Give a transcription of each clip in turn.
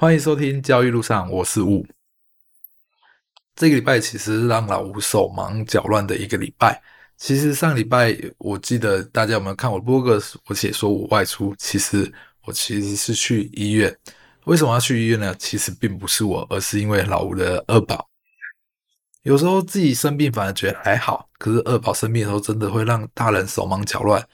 欢迎收听交易路上，我是吴。这个礼拜其实让老吴手忙脚乱的一个礼拜。其实上礼拜我记得大家有没有看我播个我写说我外出，其实我其实是去医院。为什么要去医院呢？其实并不是我，而是因为老吴的二宝。有时候自己生病反而觉得还好，可是二宝生病的时候真的会让大人手忙脚乱。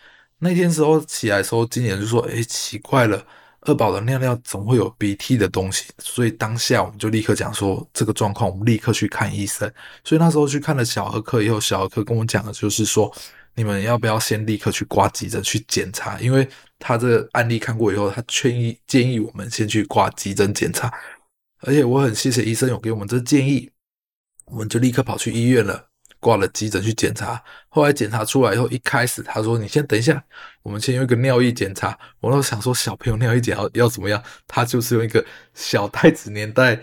那天时候起来的时候，经理就说：“诶，奇怪了。”二宝的尿尿总会有鼻涕的东西，所以当下我们就立刻讲说这个状况，我们立刻去看医生。所以那时候去看了小儿科以后，小儿科跟我讲的就是说，你们要不要先立刻去挂急诊去检查？因为他这个案例看过以后，他劝议建议我们先去挂急诊检查。而且我很谢谢医生有给我们这建议，我们就立刻跑去医院了。挂了急诊去检查，后来检查出来以后，一开始他说：“你先等一下，我们先用一个尿液检查。”我都想说，小朋友尿液检查要怎么样？他就是用一个小袋子粘在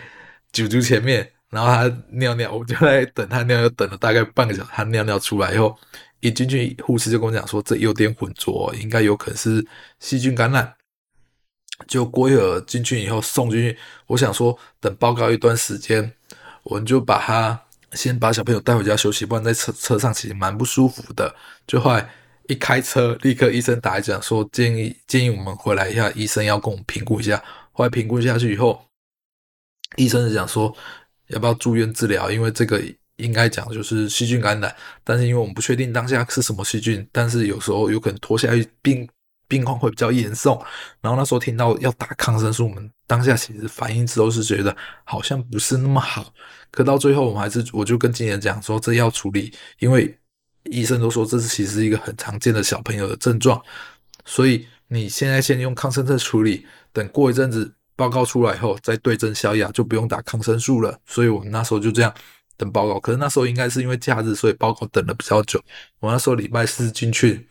啾啾前面，然后他尿尿，我就在等他尿尿，等了大概半个小时，他尿尿出来以后，一进去，护士就跟我讲说：“这有点浑浊，应该有可能是细菌感染。”就过一会儿进去以后送进去，我想说等报告一段时间，我们就把他。先把小朋友带回家休息，不然在车车上其实蛮不舒服的。就后来一开车，立刻医生打来讲说建议建议我们回来一下，医生要跟我们评估一下。后来评估下去以后，医生是讲说要不要住院治疗，因为这个应该讲就是细菌感染，但是因为我们不确定当下是什么细菌，但是有时候有可能拖下去病。病况会比较严重，然后那时候听到要打抗生素，我们当下其实反应之后是觉得好像不是那么好，可到最后我们还是我就跟经理讲说这要处理，因为医生都说这是其实一个很常见的小朋友的症状，所以你现在先用抗生素处理，等过一阵子报告出来后再对症消药，就不用打抗生素了。所以我们那时候就这样等报告，可是那时候应该是因为假日，所以报告等了比较久。我那时候礼拜四进去。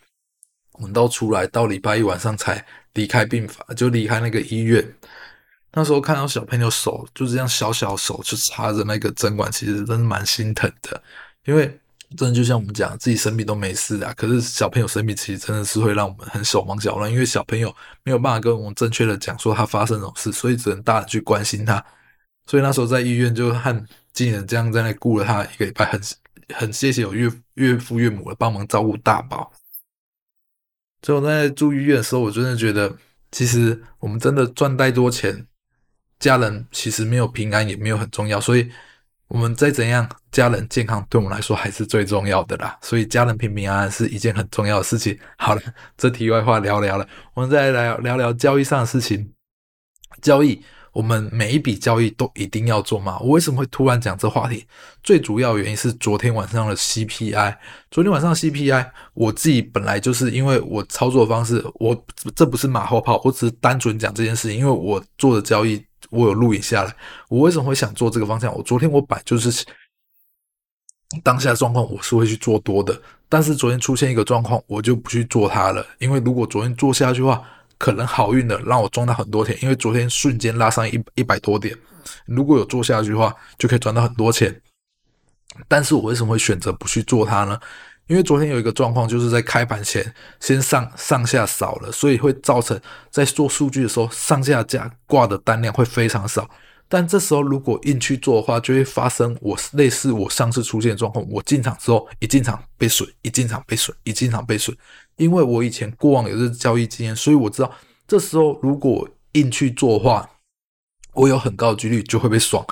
我们到出来到礼拜一晚上才离开病房，就离开那个医院。那时候看到小朋友手就这样小小手就插着那个针管，其实真的蛮心疼的。因为真的就像我们讲，自己生病都没事啊，可是小朋友生病其实真的是会让我们很手忙脚乱，因为小朋友没有办法跟我们正确的讲说他发生什么事，所以只能大人去关心他。所以那时候在医院就和经理人这样在那顾了他一个礼拜，很很谢谢有岳岳父岳母的帮忙照顾大宝。最后在住医院的时候，我真的觉得，其实我们真的赚再多钱，家人其实没有平安也没有很重要。所以我们再怎样，家人健康对我们来说还是最重要的啦。所以家人平平安安是一件很重要的事情。好了，这题外话聊聊了，我们再来聊聊交易上的事情，交易。我们每一笔交易都一定要做吗？我为什么会突然讲这话题？最主要原因是昨天晚上的 CPI。昨天晚上 CPI，我自己本来就是因为我操作方式，我这不是马后炮，我只是单纯讲这件事情。因为我做的交易，我有录影下来。我为什么会想做这个方向？我昨天我摆就是当下状况，我是会去做多的。但是昨天出现一个状况，我就不去做它了。因为如果昨天做下去的话，可能好运的让我赚到很多钱，因为昨天瞬间拉上一一百多点，如果有做下去的话，就可以赚到很多钱。但是我为什么会选择不去做它呢？因为昨天有一个状况，就是在开盘前先上上下扫了，所以会造成在做数据的时候上下架挂的单量会非常少。但这时候如果硬去做的话，就会发生我类似我上次出现状况。我进场之后一进场被损，一进场被损，一进场被损。因为我以前过往有这交易经验，所以我知道这时候如果硬去做的话，我有很高的几率就会被爽，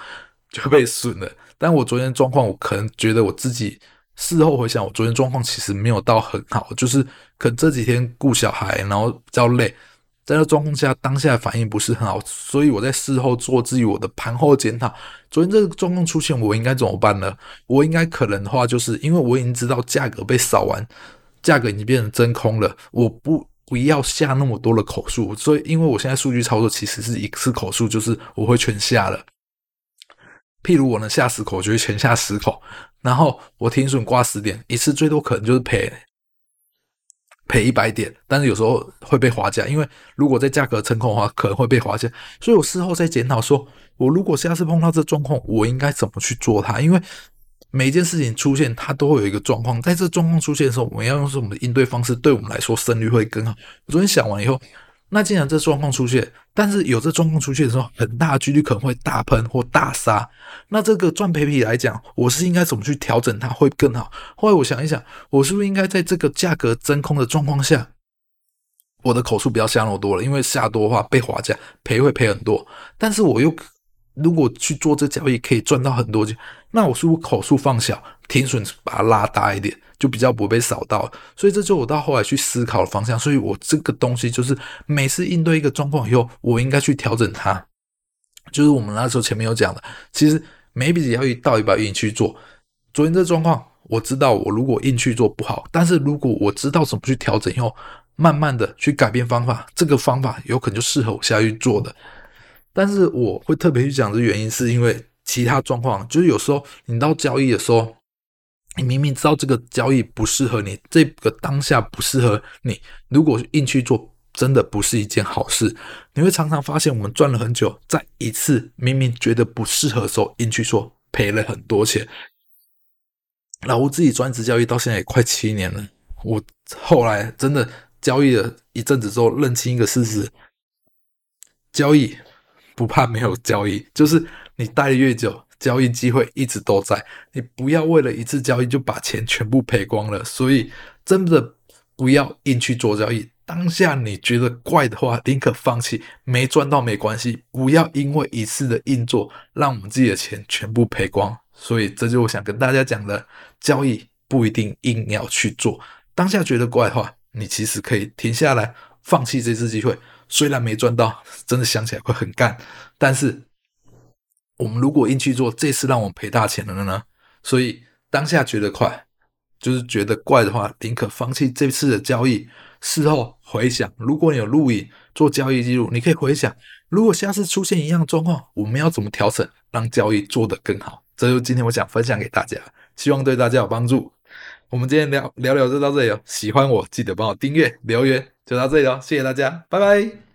就会被损了。但我昨天状况，我可能觉得我自己事后回想，我昨天状况其实没有到很好，就是可能这几天顾小孩，然后比较累。在这状况下，当下反应不是很好，所以我在事后做自己我的盘后检讨。昨天这个状况出现，我应该怎么办呢？我应该可能的话，就是因为我已经知道价格被扫完，价格已经变成真空了，我不不要下那么多的口数。所以，因为我现在数据操作其实是一次口数，就是我会全下了。譬如我能下十口，我就全下十口，然后我停损挂十点，一次最多可能就是赔。赔一百点，但是有时候会被滑价，因为如果在价格成空的话，可能会被滑价。所以我事后再检讨，说我如果下次碰到这状况，我应该怎么去做它？因为每一件事情出现，它都会有一个状况，在这状况出现的时候，我们要用什么应对方式，对我们来说胜率会更好。我昨天想完以后，那既然这状况出现，但是有这状况出现的时候，很大的几率可能会大喷或大杀。那这个赚赔比来讲，我是应该怎么去调整它会更好？后来我想一想，我是不是应该在这个价格真空的状况下，我的口数不要下那么多了，因为下多的话被滑价赔会赔很多。但是我又如果去做这交易可以赚到很多钱，那我是不是口数放小，停损把它拉大一点？就比较不会被扫到，所以这就我到后来去思考的方向。所以我这个东西就是每次应对一个状况以后，我应该去调整它。就是我们那时候前面有讲的，其实每笔交易到底要不要硬去做。昨天这状况，我知道我如果硬去做不好，但是如果我知道怎么去调整以后，慢慢的去改变方法，这个方法有可能就适合我下去做的。但是我会特别去讲的原因，是因为其他状况，就是有时候你到交易的时候。你明明知道这个交易不适合你，这个当下不适合你，如果硬去做，真的不是一件好事。你会常常发现，我们赚了很久，在一次明明觉得不适合时候硬去做，赔了很多钱。老吴自己专职交易到现在也快七年了，我后来真的交易了一阵子之后，认清一个事实：交易不怕没有交易，就是你待的越久。交易机会一直都在，你不要为了一次交易就把钱全部赔光了。所以真的不要硬去做交易。当下你觉得怪的话，宁可放弃，没赚到没关系。不要因为一次的硬做，让我们自己的钱全部赔光。所以这就是我想跟大家讲的，交易不一定硬要去做。当下觉得怪的话，你其实可以停下来，放弃这次机会。虽然没赚到，真的想起来会很干，但是。我们如果硬去做，这次让我们赔大钱了呢？所以当下觉得快，就是觉得怪的话，宁可放弃这次的交易。事后回想，如果你有录影做交易记录，你可以回想，如果下次出现一样状况，我们要怎么调整，让交易做得更好？这就是今天我想分享给大家，希望对大家有帮助。我们今天聊聊聊就到这里哦。喜欢我记得帮我订阅留言，就到这里哦。谢谢大家，拜拜。